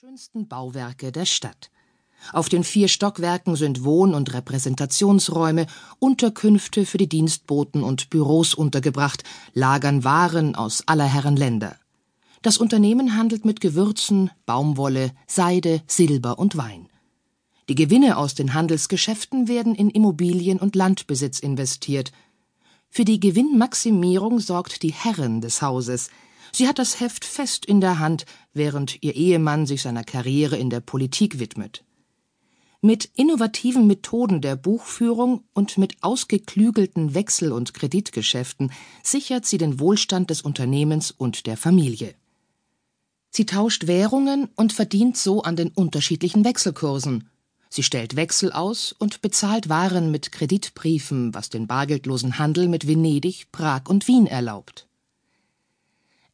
schönsten Bauwerke der Stadt. Auf den vier Stockwerken sind Wohn- und Repräsentationsräume, Unterkünfte für die Dienstboten und Büros untergebracht, lagern Waren aus aller Herren Länder. Das Unternehmen handelt mit Gewürzen, Baumwolle, Seide, Silber und Wein. Die Gewinne aus den Handelsgeschäften werden in Immobilien und Landbesitz investiert. Für die Gewinnmaximierung sorgt die Herrin des Hauses. Sie hat das Heft fest in der Hand, während ihr Ehemann sich seiner Karriere in der Politik widmet. Mit innovativen Methoden der Buchführung und mit ausgeklügelten Wechsel- und Kreditgeschäften sichert sie den Wohlstand des Unternehmens und der Familie. Sie tauscht Währungen und verdient so an den unterschiedlichen Wechselkursen. Sie stellt Wechsel aus und bezahlt Waren mit Kreditbriefen, was den bargeldlosen Handel mit Venedig, Prag und Wien erlaubt.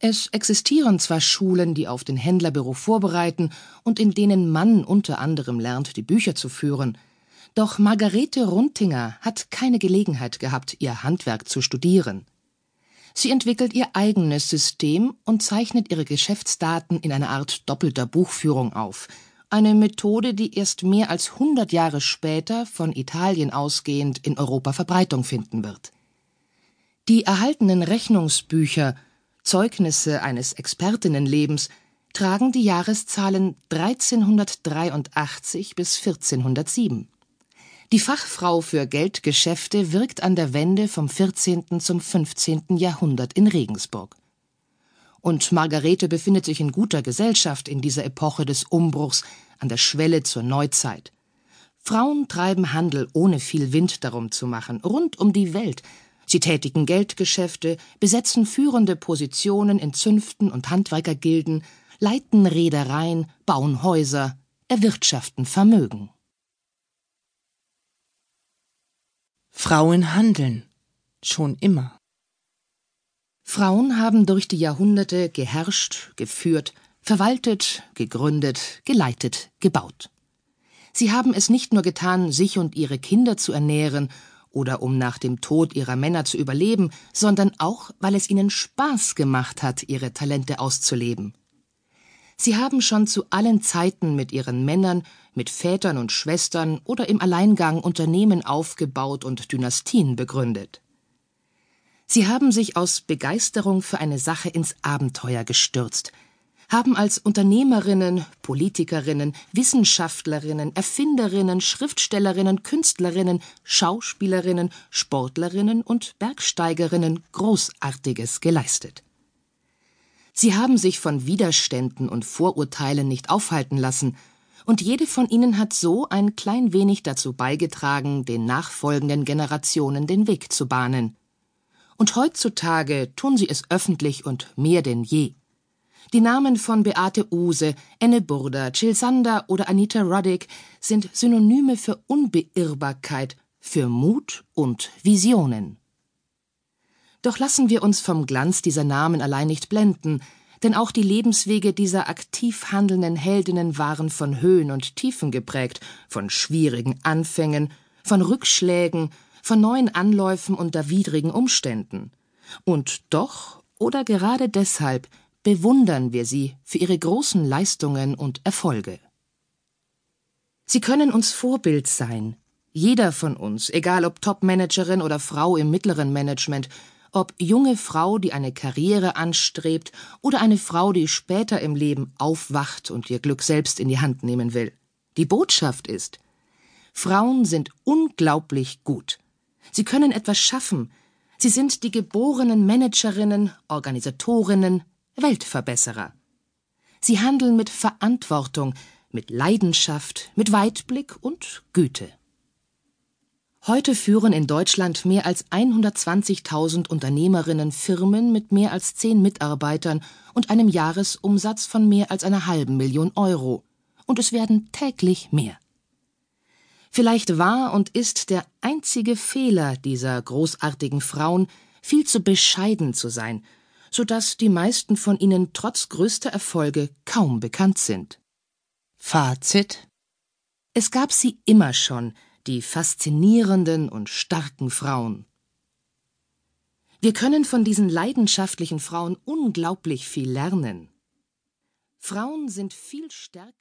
Es existieren zwar Schulen, die auf den Händlerbüro vorbereiten und in denen Mann unter anderem lernt, die Bücher zu führen, doch Margarete Runtinger hat keine Gelegenheit gehabt, ihr Handwerk zu studieren. Sie entwickelt ihr eigenes System und zeichnet ihre Geschäftsdaten in einer Art doppelter Buchführung auf, eine Methode, die erst mehr als hundert Jahre später von Italien ausgehend in Europa Verbreitung finden wird. Die erhaltenen Rechnungsbücher Zeugnisse eines Expertinnenlebens tragen die Jahreszahlen 1383 bis 1407. Die Fachfrau für Geldgeschäfte wirkt an der Wende vom 14. zum 15. Jahrhundert in Regensburg. Und Margarete befindet sich in guter Gesellschaft in dieser Epoche des Umbruchs an der Schwelle zur Neuzeit. Frauen treiben Handel, ohne viel Wind darum zu machen, rund um die Welt, Sie tätigen Geldgeschäfte, besetzen führende Positionen in Zünften und Handwerkergilden, leiten Reedereien, bauen Häuser, erwirtschaften Vermögen. Frauen handeln schon immer. Frauen haben durch die Jahrhunderte geherrscht, geführt, verwaltet, gegründet, geleitet, gebaut. Sie haben es nicht nur getan, sich und ihre Kinder zu ernähren oder um nach dem Tod ihrer Männer zu überleben, sondern auch, weil es ihnen Spaß gemacht hat, ihre Talente auszuleben. Sie haben schon zu allen Zeiten mit ihren Männern, mit Vätern und Schwestern oder im Alleingang Unternehmen aufgebaut und Dynastien begründet. Sie haben sich aus Begeisterung für eine Sache ins Abenteuer gestürzt, haben als Unternehmerinnen, Politikerinnen, Wissenschaftlerinnen, Erfinderinnen, Schriftstellerinnen, Künstlerinnen, Schauspielerinnen, Sportlerinnen und Bergsteigerinnen Großartiges geleistet. Sie haben sich von Widerständen und Vorurteilen nicht aufhalten lassen, und jede von ihnen hat so ein klein wenig dazu beigetragen, den nachfolgenden Generationen den Weg zu bahnen. Und heutzutage tun sie es öffentlich und mehr denn je. Die Namen von Beate Use, Enne Burda, Jill Sander oder Anita Ruddick sind Synonyme für Unbeirrbarkeit, für Mut und Visionen. Doch lassen wir uns vom Glanz dieser Namen allein nicht blenden, denn auch die Lebenswege dieser aktiv handelnden Heldinnen waren von Höhen und Tiefen geprägt, von schwierigen Anfängen, von Rückschlägen, von neuen Anläufen unter widrigen Umständen. Und doch oder gerade deshalb bewundern wir sie für ihre großen Leistungen und Erfolge. Sie können uns Vorbild sein. Jeder von uns, egal ob Topmanagerin oder Frau im mittleren Management, ob junge Frau, die eine Karriere anstrebt, oder eine Frau, die später im Leben aufwacht und ihr Glück selbst in die Hand nehmen will. Die Botschaft ist, Frauen sind unglaublich gut. Sie können etwas schaffen. Sie sind die geborenen Managerinnen, Organisatorinnen, Weltverbesserer. Sie handeln mit Verantwortung, mit Leidenschaft, mit Weitblick und Güte. Heute führen in Deutschland mehr als 120.000 Unternehmerinnen Firmen mit mehr als zehn Mitarbeitern und einem Jahresumsatz von mehr als einer halben Million Euro. Und es werden täglich mehr. Vielleicht war und ist der einzige Fehler dieser großartigen Frauen, viel zu bescheiden zu sein so dass die meisten von ihnen trotz größter Erfolge kaum bekannt sind. Fazit Es gab sie immer schon, die faszinierenden und starken Frauen. Wir können von diesen leidenschaftlichen Frauen unglaublich viel lernen. Frauen sind viel stärker